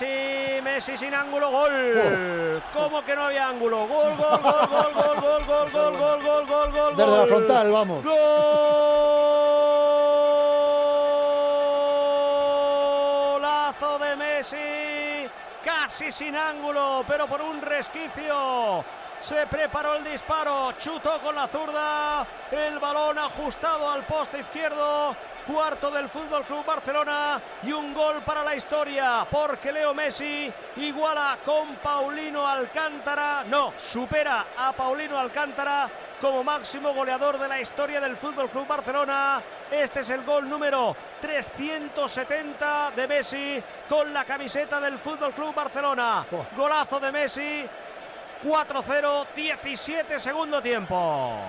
Messi, Messi sin ángulo, gol. ¿Cómo que no había ángulo? Gol, gol, gol, gol, gol, gol, gol, gol, gol, gol, gol, gol. Desde la frontal, vamos. Golazo de Messi, casi sin ángulo, pero por un resquicio. Se preparó el disparo, chutó con la zurda, el balón ajustado al poste izquierdo, cuarto del Fútbol Club Barcelona y un gol para la historia, porque Leo Messi iguala con Paulino Alcántara, no, supera a Paulino Alcántara como máximo goleador de la historia del Fútbol Club Barcelona. Este es el gol número 370 de Messi con la camiseta del Fútbol Club Barcelona. Golazo de Messi. 4-0, 17 segundo tiempo.